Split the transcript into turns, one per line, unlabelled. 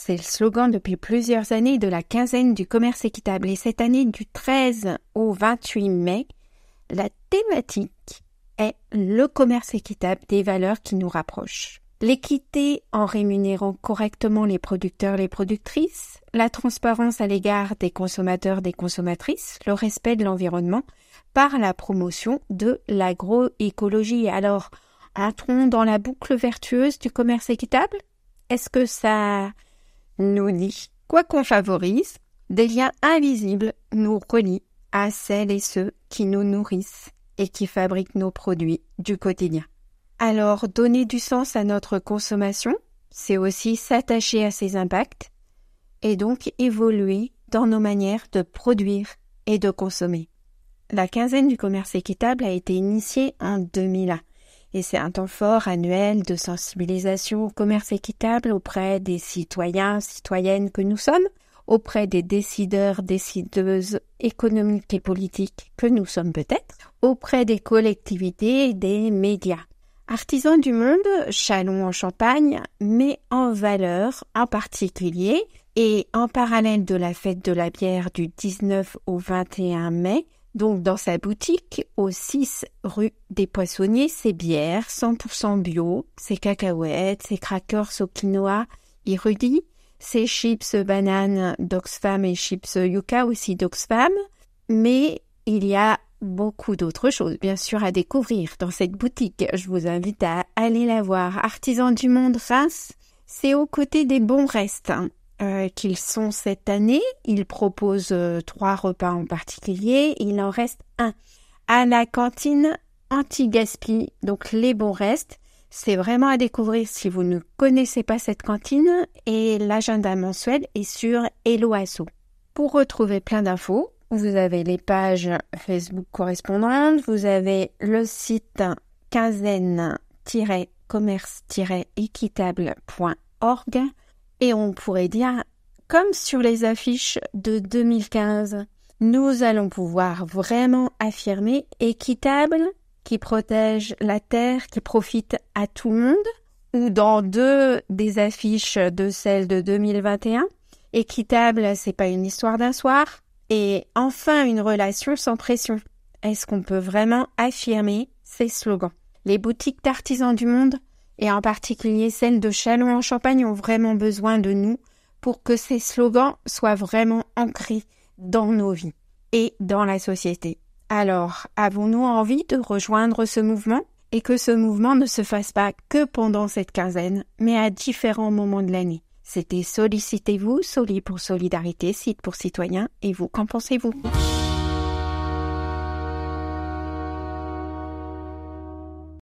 C'est le slogan depuis plusieurs années de la quinzaine du commerce équitable et cette année du 13 au 28 mai, la thématique est le commerce équitable des valeurs qui nous rapprochent. L'équité en rémunérant correctement les producteurs, les productrices, la transparence à l'égard des consommateurs, des consommatrices, le respect de l'environnement par la promotion de l'agroécologie. Alors, entrons dans la boucle vertueuse du commerce équitable Est-ce que ça nous dit quoi qu'on favorise, des liens invisibles nous relient à celles et ceux qui nous nourrissent et qui fabriquent nos produits du quotidien. Alors, donner du sens à notre consommation, c'est aussi s'attacher à ses impacts et donc évoluer dans nos manières de produire et de consommer. La quinzaine du commerce équitable a été initiée en 2001 et c'est un temps fort annuel de sensibilisation au commerce équitable auprès des citoyens, citoyennes que nous sommes, auprès des décideurs, décideuses économiques et politiques que nous sommes peut-être, auprès des collectivités et des médias. Artisans du monde, Chalon en Champagne met en valeur en particulier et en parallèle de la fête de la bière du 19 au 21 mai, donc dans sa boutique au 6 rue des Poissonniers, ses bières 100% bio, ses cacahuètes, ses crackers au quinoa irrudi, ses chips bananes d'Oxfam et chips yucca aussi d'Oxfam, mais il y a beaucoup d'autres choses, bien sûr, à découvrir dans cette boutique. Je vous invite à aller la voir. Artisans du monde Reims, c'est aux côtés des bons restes. Euh, qu'ils sont cette année. Ils proposent euh, trois repas en particulier. Il en reste un à la cantine anti-gaspi, donc les bons restes. C'est vraiment à découvrir si vous ne connaissez pas cette cantine et l'agenda mensuel est sur Hello Pour retrouver plein d'infos, vous avez les pages Facebook correspondantes, vous avez le site quinzaine-commerce-équitable.org et on pourrait dire, comme sur les affiches de 2015, nous allons pouvoir vraiment affirmer équitable, qui protège la terre, qui profite à tout le monde, ou dans deux des affiches de celles de 2021, équitable, c'est pas une histoire d'un soir, et enfin une relation sans pression. Est-ce qu'on peut vraiment affirmer ces slogans? Les boutiques d'artisans du monde et en particulier celles de Chalon en Champagne ont vraiment besoin de nous pour que ces slogans soient vraiment ancrés dans nos vies et dans la société. Alors, avons-nous envie de rejoindre ce mouvement et que ce mouvement ne se fasse pas que pendant cette quinzaine, mais à différents moments de l'année? C'était Sollicitez-vous, Soli pour Solidarité, site pour citoyens, et vous, qu'en pensez-vous?